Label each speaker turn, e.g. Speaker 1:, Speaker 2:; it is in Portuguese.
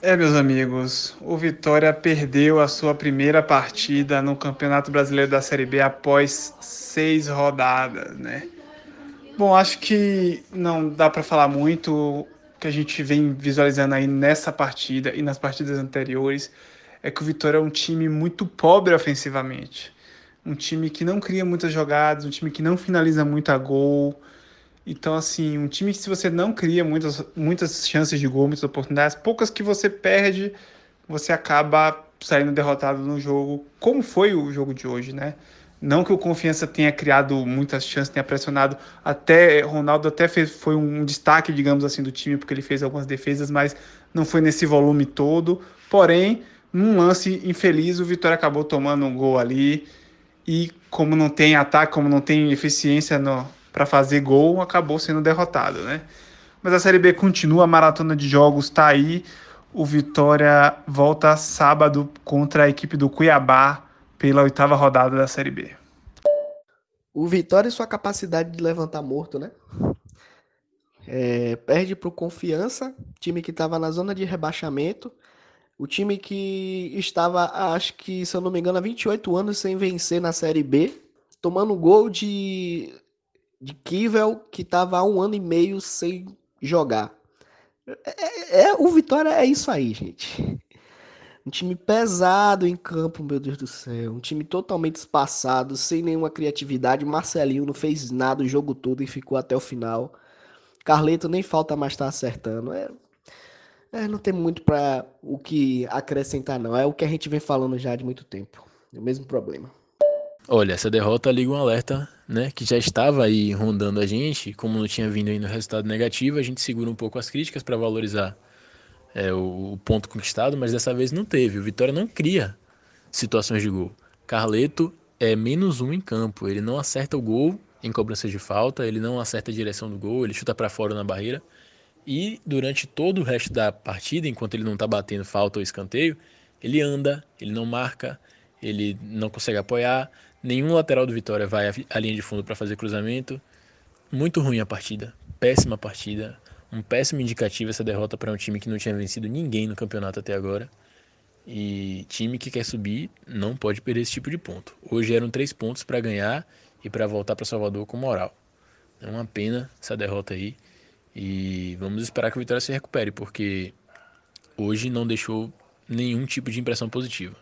Speaker 1: É, meus amigos, o Vitória perdeu a sua primeira partida no Campeonato Brasileiro da Série B após seis rodadas, né? Bom, acho que não dá para falar muito que a gente vem visualizando aí nessa partida e nas partidas anteriores é que o Vitória é um time muito pobre ofensivamente. Um time que não cria muitas jogadas, um time que não finaliza muito a gol. Então, assim, um time que se você não cria muitas, muitas chances de gol, muitas oportunidades, poucas que você perde, você acaba saindo derrotado no jogo, como foi o jogo de hoje, né? Não que o Confiança tenha criado muitas chances, tenha pressionado. Até Ronaldo até fez, foi um destaque, digamos assim, do time, porque ele fez algumas defesas, mas não foi nesse volume todo. Porém, num lance infeliz, o Vitória acabou tomando um gol ali. E como não tem ataque, como não tem eficiência para fazer gol, acabou sendo derrotado, né? Mas a Série B continua, a maratona de jogos está aí. O Vitória volta sábado contra a equipe do Cuiabá pela oitava rodada da Série B.
Speaker 2: O Vitória e sua capacidade de levantar morto, né? É, perde para o Confiança, time que estava na zona de rebaixamento, o time que estava, acho que, se eu não me engano, há 28 anos sem vencer na Série B, tomando gol de, de Kivel, que estava há um ano e meio sem jogar. É, é, o Vitória é isso aí, gente. Um time pesado em campo, meu Deus do céu. Um time totalmente espaçado, sem nenhuma criatividade. Marcelinho não fez nada o jogo todo e ficou até o final. Carleto nem falta mais estar tá acertando. É, é, não tem muito para o que acrescentar, não. É o que a gente vem falando já de muito tempo. É o mesmo problema.
Speaker 3: Olha, essa derrota liga um alerta, né? Que já estava aí rondando a gente. Como não tinha vindo ainda o resultado negativo, a gente segura um pouco as críticas para valorizar é, o, o, ponto conquistado, mas dessa vez não teve. O Vitória não cria situações de gol. Carleto é menos um em campo. Ele não acerta o gol em cobrança de falta, ele não acerta a direção do gol, ele chuta para fora na barreira. E durante todo o resto da partida, enquanto ele não está batendo falta ou escanteio, ele anda, ele não marca, ele não consegue apoiar. Nenhum lateral do Vitória vai à linha de fundo para fazer cruzamento. Muito ruim a partida, péssima partida um péssimo indicativo essa derrota para um time que não tinha vencido ninguém no campeonato até agora. E time que quer subir não pode perder esse tipo de ponto. Hoje eram três pontos para ganhar e para voltar para Salvador com moral. É uma pena essa derrota aí. E vamos esperar que o Vitória se recupere, porque hoje não deixou nenhum tipo de impressão positiva.